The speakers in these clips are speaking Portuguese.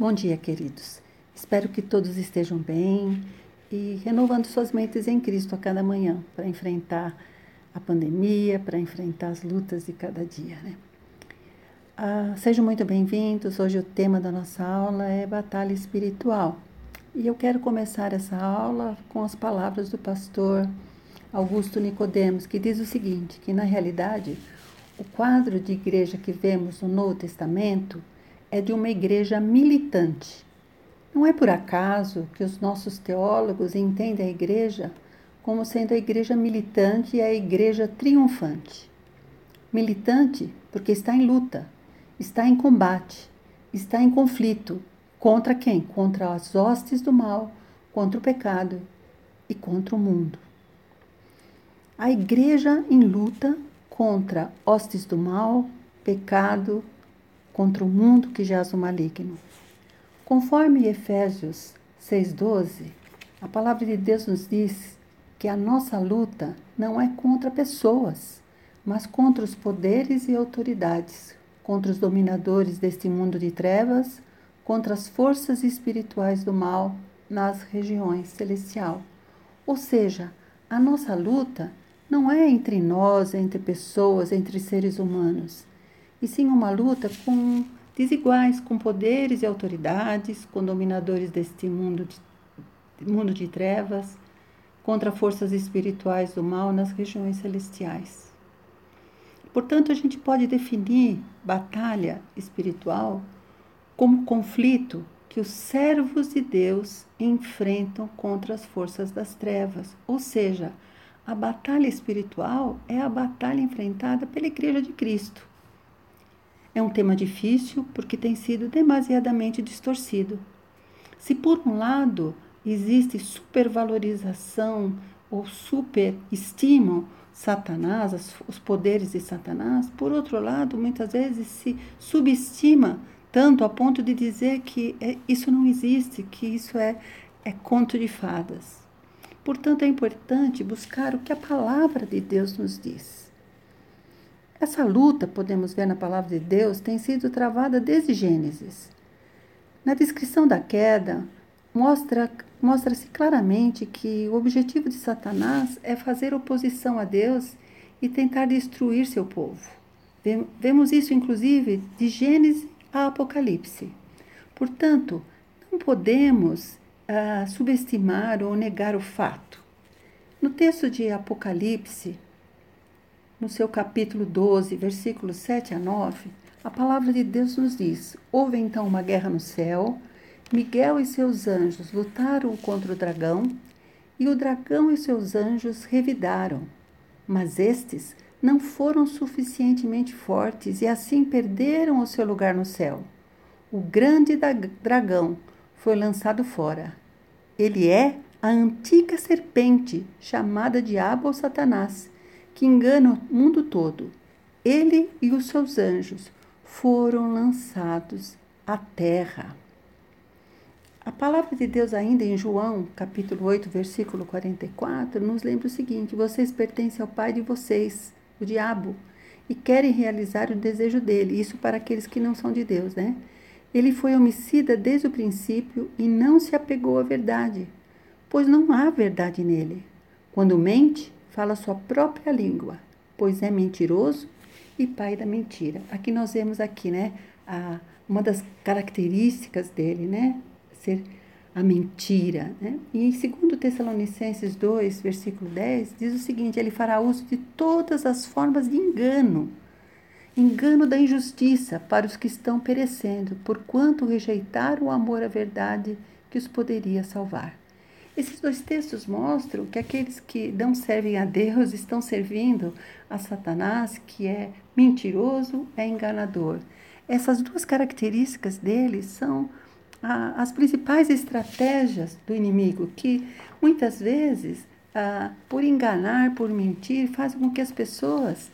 Bom dia, queridos. Espero que todos estejam bem e renovando suas mentes em Cristo a cada manhã para enfrentar a pandemia, para enfrentar as lutas de cada dia. Né? Ah, sejam muito bem-vindos. Hoje o tema da nossa aula é batalha espiritual. E eu quero começar essa aula com as palavras do pastor Augusto Nicodemos, que diz o seguinte, que na realidade o quadro de igreja que vemos no Novo Testamento é de uma igreja militante. Não é por acaso que os nossos teólogos entendem a igreja como sendo a igreja militante e a igreja triunfante. Militante porque está em luta, está em combate, está em conflito. Contra quem? Contra as hostes do mal, contra o pecado e contra o mundo. A igreja em luta contra hostes do mal, pecado, contra o mundo que jaz o maligno. Conforme Efésios 6,12, a palavra de Deus nos diz que a nossa luta não é contra pessoas, mas contra os poderes e autoridades, contra os dominadores deste mundo de trevas, contra as forças espirituais do mal nas regiões celestial. Ou seja, a nossa luta não é entre nós, entre pessoas, entre seres humanos e sim uma luta com desiguais, com poderes e autoridades, com dominadores deste mundo de, mundo de trevas, contra forças espirituais do mal nas regiões celestiais. Portanto, a gente pode definir batalha espiritual como conflito que os servos de Deus enfrentam contra as forças das trevas, ou seja, a batalha espiritual é a batalha enfrentada pela Igreja de Cristo é um tema difícil porque tem sido demasiadamente distorcido. Se por um lado existe supervalorização ou superestimam Satanás, os poderes de Satanás, por outro lado, muitas vezes se subestima tanto a ponto de dizer que é, isso não existe, que isso é, é conto de fadas. Portanto, é importante buscar o que a palavra de Deus nos diz. Essa luta, podemos ver na palavra de Deus, tem sido travada desde Gênesis. Na descrição da queda, mostra, mostra-se claramente que o objetivo de Satanás é fazer oposição a Deus e tentar destruir seu povo. Vemos isso, inclusive, de Gênesis a Apocalipse. Portanto, não podemos ah, subestimar ou negar o fato. No texto de Apocalipse, no seu capítulo 12, versículos 7 a 9, a palavra de Deus nos diz: Houve então uma guerra no céu, Miguel e seus anjos lutaram contra o dragão, e o dragão e seus anjos revidaram. Mas estes não foram suficientemente fortes e assim perderam o seu lugar no céu. O grande dragão foi lançado fora. Ele é a antiga serpente, chamada Diabo ou Satanás que engana o mundo todo. Ele e os seus anjos foram lançados à terra. A palavra de Deus, ainda em João, capítulo 8, versículo 44, nos lembra o seguinte: Vocês pertencem ao pai de vocês, o diabo, e querem realizar o desejo dele. Isso para aqueles que não são de Deus, né? Ele foi homicida desde o princípio e não se apegou à verdade, pois não há verdade nele. Quando mente, fala sua própria língua, pois é mentiroso e pai da mentira. Aqui nós vemos aqui, né, a, uma das características dele, né, ser a mentira, né? E em 2 Tessalonicenses 2, versículo 10, diz o seguinte: ele fará uso de todas as formas de engano, engano da injustiça para os que estão perecendo, porquanto rejeitaram o amor à verdade que os poderia salvar. Esses dois textos mostram que aqueles que não servem a Deus estão servindo a Satanás, que é mentiroso, é enganador. Essas duas características dele são as principais estratégias do inimigo, que muitas vezes, por enganar, por mentir, fazem com que as pessoas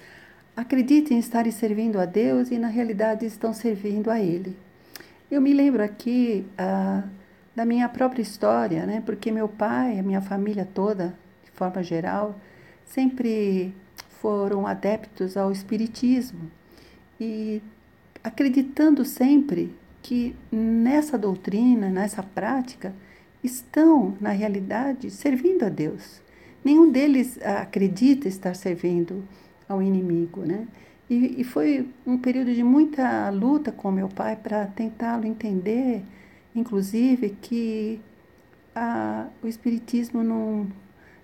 acreditem estarem servindo a Deus e na realidade estão servindo a Ele. Eu me lembro aqui da minha própria história, né? Porque meu pai, a minha família toda, de forma geral, sempre foram adeptos ao espiritismo e acreditando sempre que nessa doutrina, nessa prática, estão, na realidade, servindo a Deus. Nenhum deles acredita estar servindo ao inimigo, né? E, e foi um período de muita luta com meu pai para tentá-lo entender, inclusive, que a, o Espiritismo não,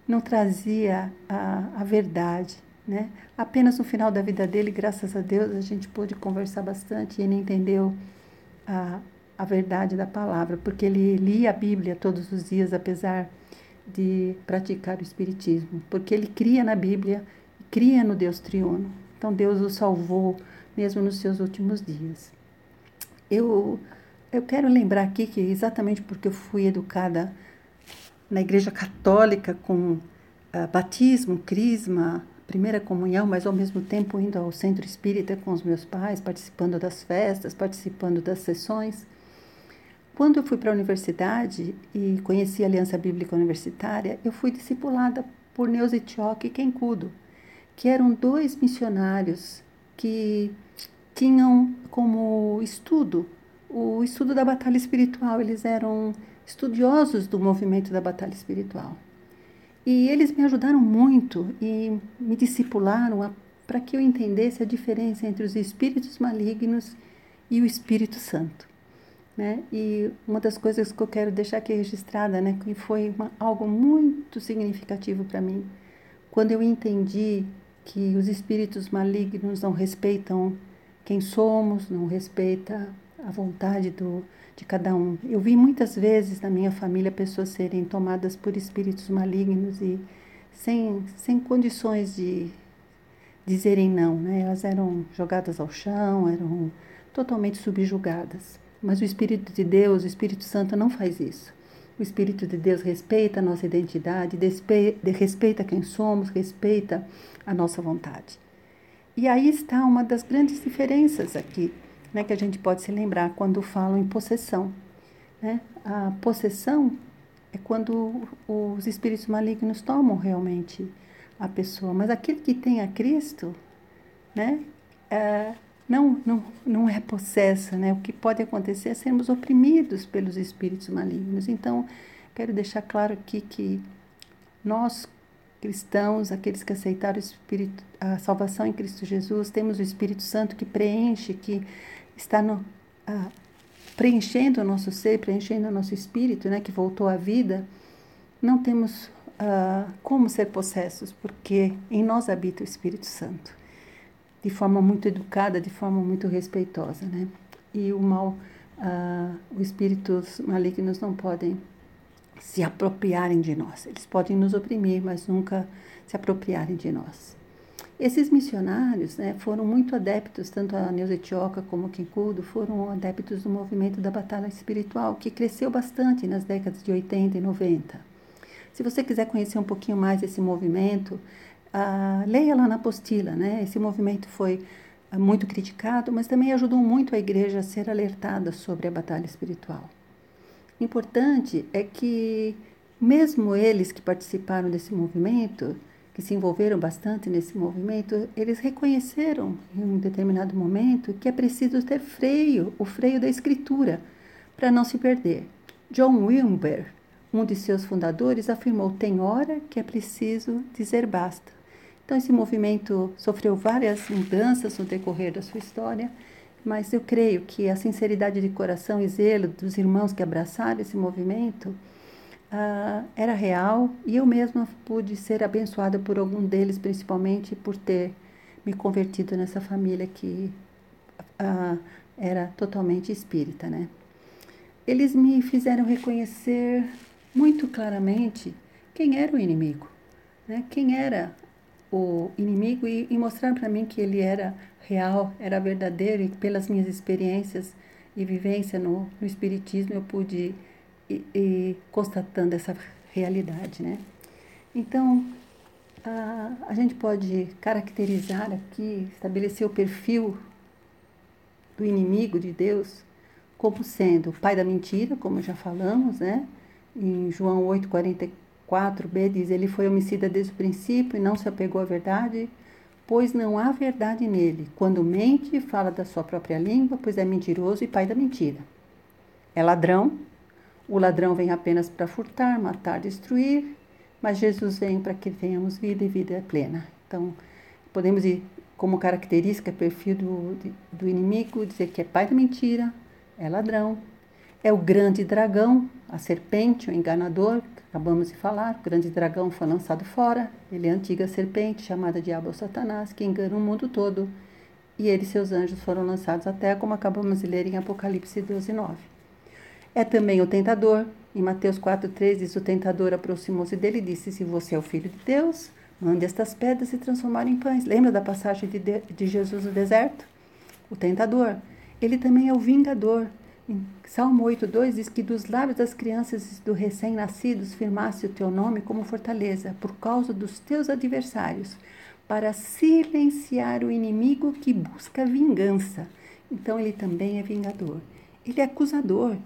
não trazia a, a verdade, né? Apenas no final da vida dele, graças a Deus, a gente pôde conversar bastante e ele entendeu a, a verdade da palavra, porque ele lia a Bíblia todos os dias, apesar de praticar o Espiritismo, porque ele cria na Bíblia, cria no Deus triuno. Então Deus o salvou mesmo nos seus últimos dias. Eu, eu quero lembrar aqui que exatamente porque eu fui educada na Igreja Católica com uh, batismo, crisma, primeira comunhão, mas ao mesmo tempo indo ao centro espírita com os meus pais, participando das festas, participando das sessões. Quando eu fui para a universidade e conheci a Aliança Bíblica Universitária, eu fui discipulada por Neuza Tioc e Kenkudo, que eram dois missionários que tinham como estudo o estudo da batalha espiritual. Eles eram estudiosos do movimento da batalha espiritual. E eles me ajudaram muito e me discipularam para que eu entendesse a diferença entre os espíritos malignos e o Espírito Santo. Né? E uma das coisas que eu quero deixar aqui registrada, né, que foi uma, algo muito significativo para mim, quando eu entendi que os espíritos malignos não respeitam quem somos, não respeita a vontade do, de cada um. Eu vi muitas vezes na minha família pessoas serem tomadas por espíritos malignos e sem, sem condições de dizerem não, né? Elas eram jogadas ao chão, eram totalmente subjugadas. Mas o Espírito de Deus, o Espírito Santo não faz isso. O Espírito de Deus respeita a nossa identidade, respeita quem somos, respeita a nossa vontade. E aí está uma das grandes diferenças aqui né, que a gente pode se lembrar quando falam em possessão. Né? A possessão é quando os espíritos malignos tomam realmente a pessoa, mas aquele que tem a Cristo, né, é, não, não, não é possesso, né? O que pode acontecer é sermos oprimidos pelos espíritos malignos. Então, quero deixar claro aqui que nós cristãos, aqueles que aceitaram Espírito, a salvação em Cristo Jesus, temos o Espírito Santo que preenche, que está no, preenchendo o nosso ser, preenchendo o nosso espírito, né, que voltou à vida, não temos ah, como ser possessos, porque em nós habita o Espírito Santo, de forma muito educada, de forma muito respeitosa, né? E o mal, ah, os espíritos malignos não podem se apropriarem de nós. Eles podem nos oprimir, mas nunca se apropriarem de nós. Esses missionários né, foram muito adeptos, tanto a Neuza Etioca como o Kinkudo, foram adeptos do movimento da batalha espiritual, que cresceu bastante nas décadas de 80 e 90. Se você quiser conhecer um pouquinho mais desse movimento, ah, leia lá na apostila. Né? Esse movimento foi ah, muito criticado, mas também ajudou muito a igreja a ser alertada sobre a batalha espiritual. Importante é que, mesmo eles que participaram desse movimento, que se envolveram bastante nesse movimento, eles reconheceram em um determinado momento que é preciso ter freio, o freio da escritura, para não se perder. John Wilber, um de seus fundadores, afirmou: tem hora que é preciso dizer basta. Então, esse movimento sofreu várias mudanças no decorrer da sua história, mas eu creio que a sinceridade de coração e zelo dos irmãos que abraçaram esse movimento uh, era real e eu mesma pude ser abençoada por algum deles, principalmente por ter me convertido nessa família que uh, era totalmente espírita, né? Eles me fizeram reconhecer muito claramente quem era o inimigo, né? Quem era o inimigo e, e mostrar para mim que ele era real, era verdadeiro e pelas minhas experiências e vivência no, no espiritismo eu pude e, e constatando essa realidade, né? Então, a, a gente pode caracterizar aqui, estabelecer o perfil do inimigo de Deus como sendo o pai da mentira, como já falamos, né? Em João 8:44b diz: ele foi homicida desde o princípio e não se apegou à verdade, pois não há verdade nele. Quando mente, fala da sua própria língua, pois é mentiroso e pai da mentira. é ladrão. O ladrão vem apenas para furtar, matar, destruir, mas Jesus vem para que tenhamos vida e vida plena. Então, podemos ir como característica, perfil do, do inimigo, dizer que é pai da mentira, é ladrão, é o grande dragão, a serpente, o enganador, acabamos de falar. O grande dragão foi lançado fora. Ele é a antiga serpente, chamada Diabo ou Satanás, que engana o mundo todo. E ele e seus anjos foram lançados terra, como acabamos de ler em Apocalipse 12, 9. É também o tentador. Em Mateus 4,3 diz: O tentador aproximou-se dele e disse: Se você é o filho de Deus, mande estas pedras se transformar em pães. Lembra da passagem de, de Jesus no deserto? O tentador. Ele também é o vingador. Em Salmo 8,2 diz que dos lábios das crianças e dos recém-nascidos firmasse o teu nome como fortaleza, por causa dos teus adversários, para silenciar o inimigo que busca vingança. Então ele também é vingador. Ele é acusador.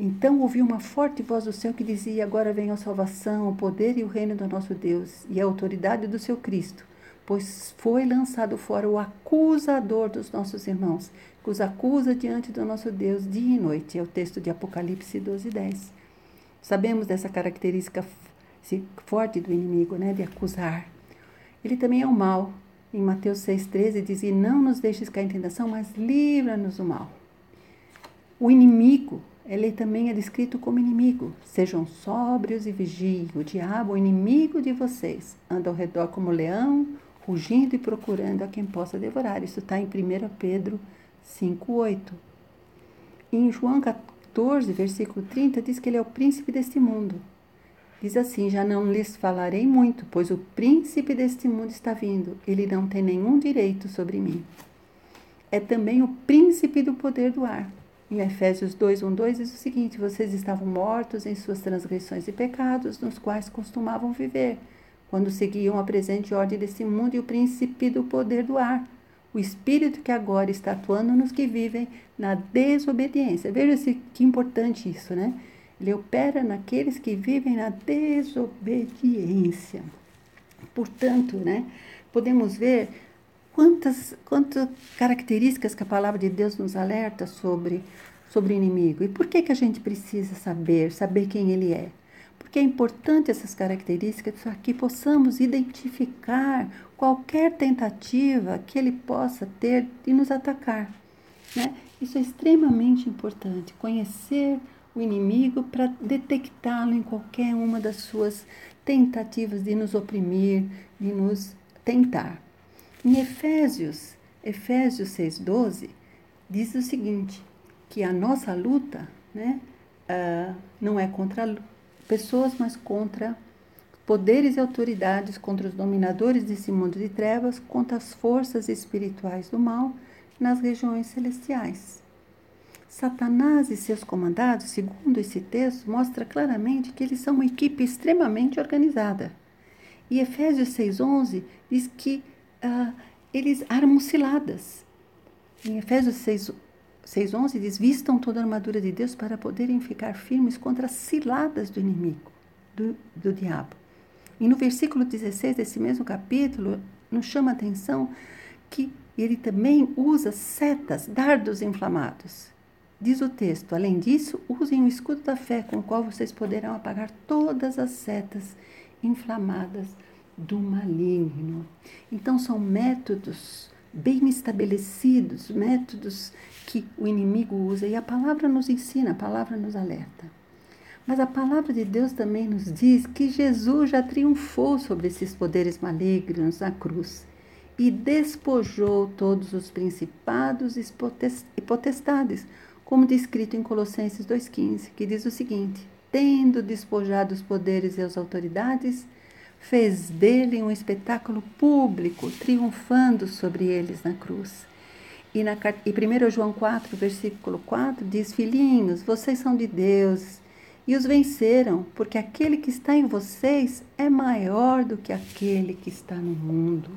Então ouvi uma forte voz do céu que dizia: Agora vem a salvação, o poder e o reino do nosso Deus e a autoridade do seu Cristo, pois foi lançado fora o acusador dos nossos irmãos, que os acusa diante do nosso Deus dia e noite. É o texto de Apocalipse 12, 10. Sabemos dessa característica forte do inimigo, né, de acusar. Ele também é o mal. Em Mateus 6,13 diz: E não nos deixes cair em tentação, mas livra-nos do mal. O inimigo ele também é descrito como inimigo. Sejam sóbrios e vigiem. O diabo, o inimigo de vocês, anda ao redor como leão, rugindo e procurando a quem possa devorar. Isso está em 1 Pedro 5,8. Em João 14, versículo 30, diz que ele é o príncipe deste mundo. Diz assim: Já não lhes falarei muito, pois o príncipe deste mundo está vindo. Ele não tem nenhum direito sobre mim. É também o príncipe do poder do ar. Em Efésios 2, 1, 2 diz o seguinte: Vocês estavam mortos em suas transgressões e pecados, nos quais costumavam viver, quando seguiam a presente ordem desse mundo e o príncipe do poder do ar, o espírito que agora está atuando nos que vivem na desobediência. Veja-se que importante isso, né? Ele opera naqueles que vivem na desobediência. Portanto, né, podemos ver quantas, quantas características que a palavra de Deus nos alerta sobre, sobre o inimigo. E por que, que a gente precisa saber, saber quem ele é? Porque é importante essas características para que possamos identificar qualquer tentativa que ele possa ter de nos atacar. Né? Isso é extremamente importante, conhecer o inimigo para detectá-lo em qualquer uma das suas tentativas de nos oprimir, de nos tentar. Em Efésios, Efésios 6,12, diz o seguinte, que a nossa luta né, uh, não é contra pessoas, mas contra poderes e autoridades, contra os dominadores desse mundo de trevas, contra as forças espirituais do mal nas regiões celestiais. Satanás e seus comandados, segundo esse texto, mostra claramente que eles são uma equipe extremamente organizada. E Efésios 6,11 diz que uh, eles armam ciladas. Em Efésios 6, 6,11 diz: Vistam toda a armadura de Deus para poderem ficar firmes contra as ciladas do inimigo, do, do diabo. E no versículo 16 desse mesmo capítulo, nos chama a atenção que ele também usa setas, dardos inflamados. Diz o texto: além disso, usem o escudo da fé, com o qual vocês poderão apagar todas as setas inflamadas do maligno. Então, são métodos bem estabelecidos, métodos que o inimigo usa, e a palavra nos ensina, a palavra nos alerta. Mas a palavra de Deus também nos diz que Jesus já triunfou sobre esses poderes malignos na cruz e despojou todos os principados e potestades, como descrito em Colossenses 2,15, que diz o seguinte: Tendo despojado os poderes e as autoridades, fez dele um espetáculo público, triunfando sobre eles na cruz. E, na, e 1 João 4, versículo 4 diz: Filhinhos, vocês são de Deus e os venceram, porque aquele que está em vocês é maior do que aquele que está no mundo.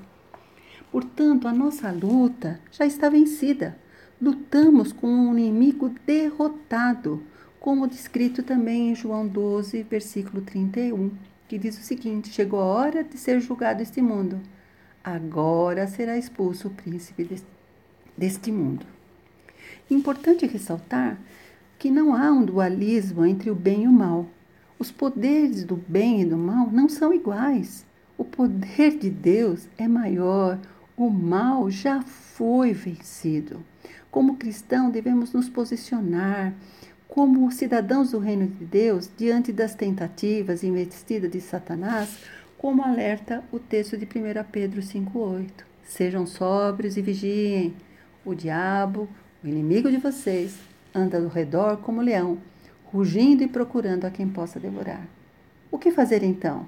Portanto, a nossa luta já está vencida. Lutamos com um inimigo derrotado, como descrito também em João 12, versículo 31 que diz o seguinte: Chegou a hora de ser julgado este mundo. Agora será expulso o príncipe deste mundo. Importante ressaltar que não há um dualismo entre o bem e o mal. Os poderes do bem e do mal não são iguais. O poder de Deus é maior, o mal já foi vencido. Como cristão, devemos nos posicionar como cidadãos do reino de Deus diante das tentativas investidas de Satanás, como alerta o texto de 1 Pedro 5,8. Sejam sóbrios e vigiem. O diabo, o inimigo de vocês, anda ao redor como leão, rugindo e procurando a quem possa devorar. O que fazer então?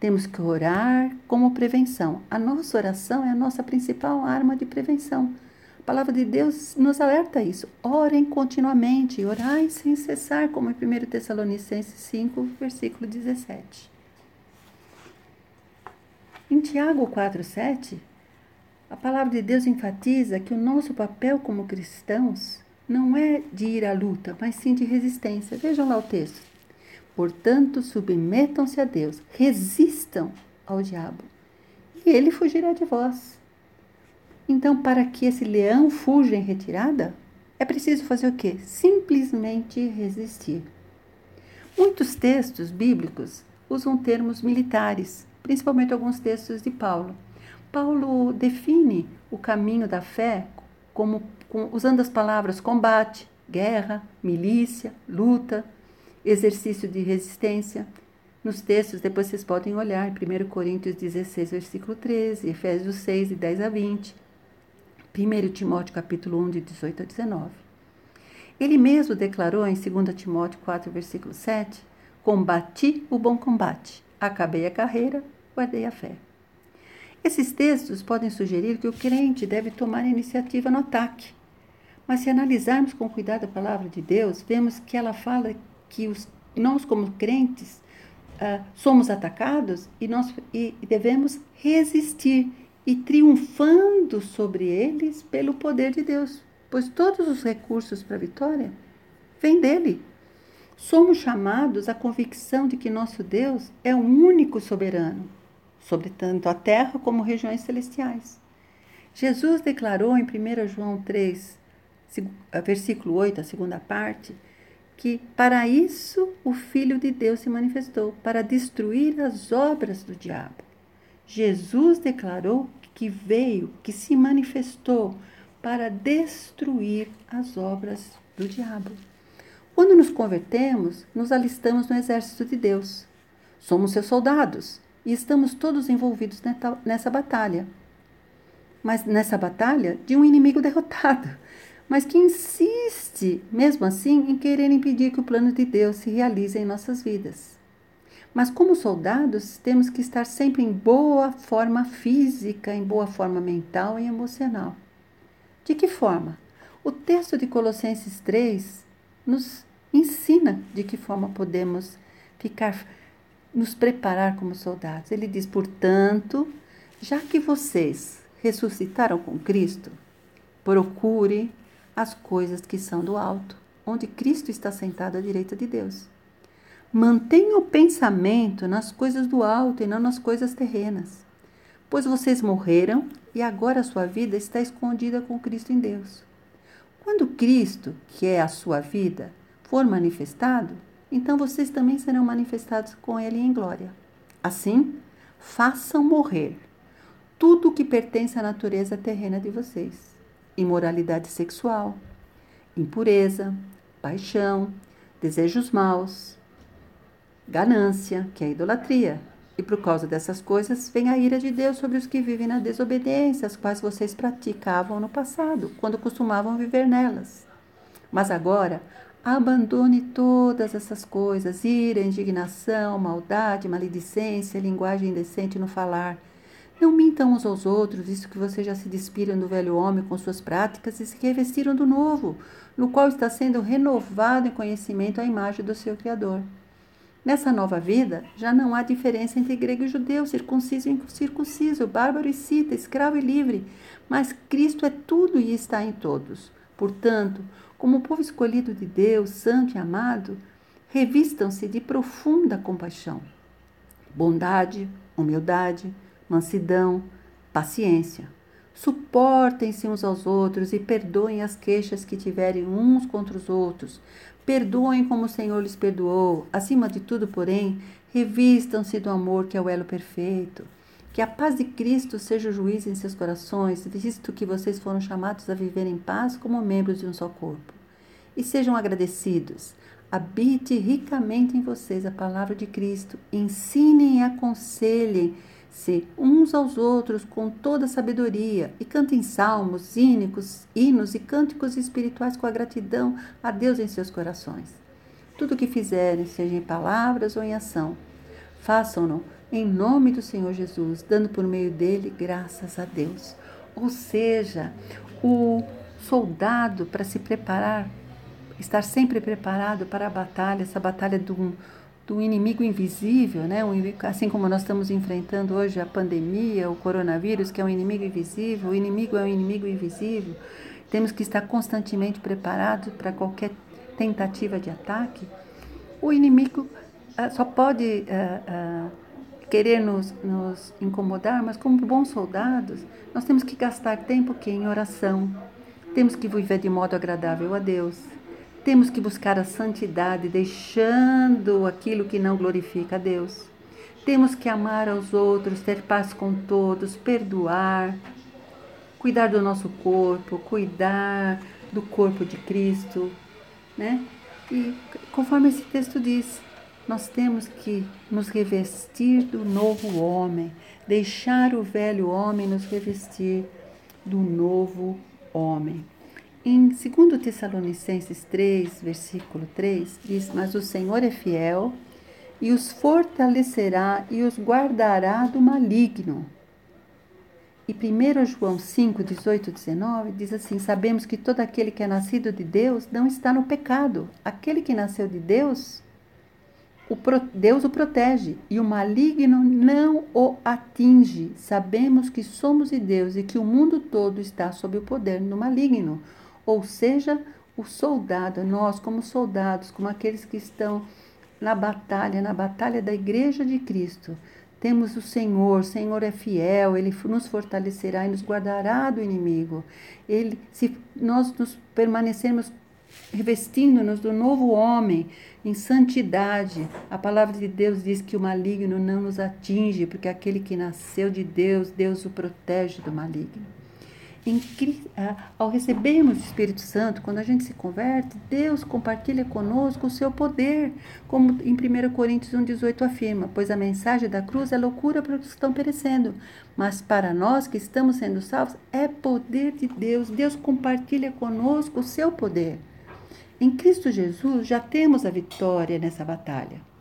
Temos que orar como prevenção. A nossa oração é a nossa principal arma de prevenção. A palavra de Deus nos alerta a isso. Orem continuamente, orai sem cessar, como em 1 Tessalonicenses 5, versículo 17. Em Tiago 4,7, a palavra de Deus enfatiza que o nosso papel como cristãos não é de ir à luta, mas sim de resistência. Vejam lá o texto. Portanto, submetam-se a Deus, resistam ao diabo, e ele fugirá de vós. Então, para que esse leão fuja em retirada, é preciso fazer o quê? Simplesmente resistir. Muitos textos bíblicos usam termos militares, principalmente alguns textos de Paulo. Paulo define o caminho da fé como com, usando as palavras combate, guerra, milícia, luta, exercício de resistência. Nos textos, depois vocês podem olhar, 1 Coríntios 16, versículo 13, Efésios 6, de 10 a 20, 1 Timóteo capítulo 1, de 18 a 19. Ele mesmo declarou em 2 Timóteo 4, versículo 7, Combati o bom combate, acabei a carreira, guardei a fé. Esses textos podem sugerir que o crente deve tomar iniciativa no ataque. Mas se analisarmos com cuidado a palavra de Deus, vemos que ela fala que os, nós, como crentes, uh, somos atacados e nós e devemos resistir e triunfando sobre eles pelo poder de Deus, pois todos os recursos para a vitória vêm dele. Somos chamados à convicção de que nosso Deus é o único soberano sobre tanto a terra como regiões celestiais. Jesus declarou em 1 João 3, versículo 8, a segunda parte, que para isso o Filho de Deus se manifestou, para destruir as obras do diabo. Jesus declarou que veio, que se manifestou para destruir as obras do diabo. Quando nos convertemos, nos alistamos no exército de Deus. Somos seus soldados e estamos todos envolvidos nessa batalha. Mas nessa batalha de um inimigo derrotado, mas que insiste, mesmo assim, em querer impedir que o plano de Deus se realize em nossas vidas. Mas como soldados, temos que estar sempre em boa forma física, em boa forma mental e emocional. De que forma? O texto de Colossenses 3 nos ensina de que forma podemos ficar nos preparar como soldados. Ele diz: portanto, já que vocês ressuscitaram com Cristo, procure as coisas que são do alto, onde Cristo está sentado à direita de Deus. Mantenha o pensamento nas coisas do alto e não nas coisas terrenas, pois vocês morreram e agora a sua vida está escondida com Cristo em Deus. Quando Cristo, que é a sua vida, for manifestado, então vocês também serão manifestados com ele em glória. Assim, façam morrer tudo o que pertence à natureza terrena de vocês: imoralidade sexual, impureza, paixão, desejos maus, ganância, que é a idolatria. E por causa dessas coisas vem a ira de Deus sobre os que vivem na desobediência, as quais vocês praticavam no passado, quando costumavam viver nelas. Mas agora Abandone todas essas coisas: ira, indignação, maldade, maledicência, linguagem indecente no falar. Não mintam uns aos outros, visto que vocês já se despiram do velho homem com suas práticas e se revestiram do novo, no qual está sendo renovado em conhecimento a imagem do seu Criador. Nessa nova vida, já não há diferença entre grego e judeu, circunciso e incircunciso, bárbaro e cita, escravo e livre, mas Cristo é tudo e está em todos. Portanto, como povo escolhido de Deus, santo e amado, revistam-se de profunda compaixão, bondade, humildade, mansidão, paciência. Suportem-se uns aos outros e perdoem as queixas que tiverem uns contra os outros. Perdoem como o Senhor lhes perdoou. Acima de tudo, porém, revistam-se do amor que é o elo perfeito. Que a paz de Cristo seja o juiz em seus corações, visto que vocês foram chamados a viver em paz como membros de um só corpo. E sejam agradecidos. Habite ricamente em vocês a palavra de Cristo. Ensinem e aconselhem-se uns aos outros com toda sabedoria e cantem salmos, hínicos, hinos e cânticos espirituais com a gratidão a Deus em seus corações. Tudo o que fizerem, seja em palavras ou em ação, façam-no em nome do Senhor Jesus, dando por meio dele graças a Deus. Ou seja, o soldado, para se preparar, estar sempre preparado para a batalha, essa batalha do, do inimigo invisível, né? assim como nós estamos enfrentando hoje a pandemia, o coronavírus, que é um inimigo invisível, o inimigo é um inimigo invisível. Temos que estar constantemente preparados para qualquer tentativa de ataque. O inimigo uh, só pode uh, uh, querer nos, nos incomodar, mas como bons soldados, nós temos que gastar tempo que em oração. Temos que viver de modo agradável a Deus. Temos que buscar a santidade, deixando aquilo que não glorifica a Deus. Temos que amar aos outros, ter paz com todos, perdoar, cuidar do nosso corpo, cuidar do corpo de Cristo, né? E conforme esse texto diz, nós temos que nos revestir do novo homem, deixar o velho homem nos revestir do novo homem. Em 2 Tessalonicenses 3, versículo 3, diz: Mas o Senhor é fiel e os fortalecerá e os guardará do maligno. E 1 João 5, 18 19 diz assim: Sabemos que todo aquele que é nascido de Deus não está no pecado. Aquele que nasceu de Deus o Deus o protege e o maligno não o atinge. Sabemos que somos de Deus e que o mundo todo está sob o poder do maligno. Ou seja, o soldado, nós como soldados, como aqueles que estão na batalha, na batalha da igreja de Cristo, temos o Senhor, o Senhor é fiel, ele nos fortalecerá e nos guardará do inimigo. Ele, se nós nos permanecermos revestindo-nos do novo homem em santidade. A palavra de Deus diz que o maligno não nos atinge, porque aquele que nasceu de Deus, Deus o protege do maligno. Ao recebermos o Espírito Santo, quando a gente se converte, Deus compartilha conosco o seu poder, como em 1 Coríntios 1,18 afirma: Pois a mensagem da cruz é loucura para os que estão perecendo, mas para nós que estamos sendo salvos, é poder de Deus. Deus compartilha conosco o seu poder. Em Cristo Jesus já temos a vitória nessa batalha.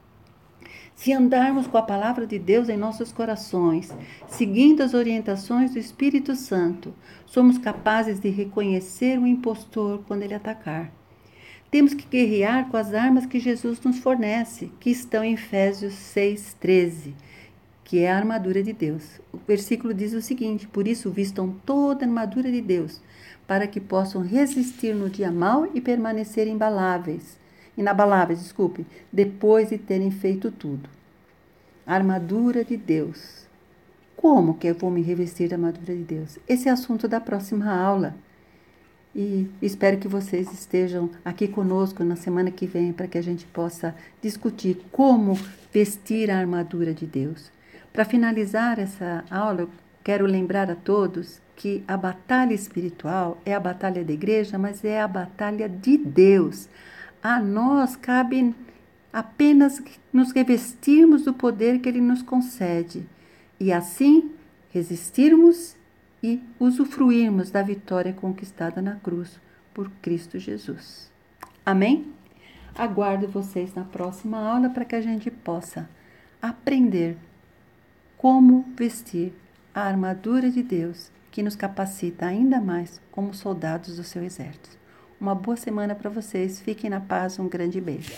Se andarmos com a palavra de Deus em nossos corações, seguindo as orientações do Espírito Santo, somos capazes de reconhecer o impostor quando ele atacar. Temos que guerrear com as armas que Jesus nos fornece, que estão em Efésios 6,13, que é a armadura de Deus. O versículo diz o seguinte: Por isso vistam toda a armadura de Deus, para que possam resistir no dia mau e permanecer imbaláveis, inabaláveis, desculpe, depois de terem feito tudo. A armadura de Deus. Como que eu vou me revestir da armadura de Deus? Esse é assunto da próxima aula. E espero que vocês estejam aqui conosco na semana que vem para que a gente possa discutir como vestir a armadura de Deus. Para finalizar essa aula, eu quero lembrar a todos que a batalha espiritual é a batalha da igreja, mas é a batalha de Deus. A nós cabe apenas nos revestirmos do poder que Ele nos concede e assim resistirmos e usufruirmos da vitória conquistada na cruz por Cristo Jesus. Amém? Aguardo vocês na próxima aula para que a gente possa aprender como vestir a armadura de Deus que nos capacita ainda mais como soldados do seu exército. Uma boa semana para vocês, fiquem na paz, um grande beijo.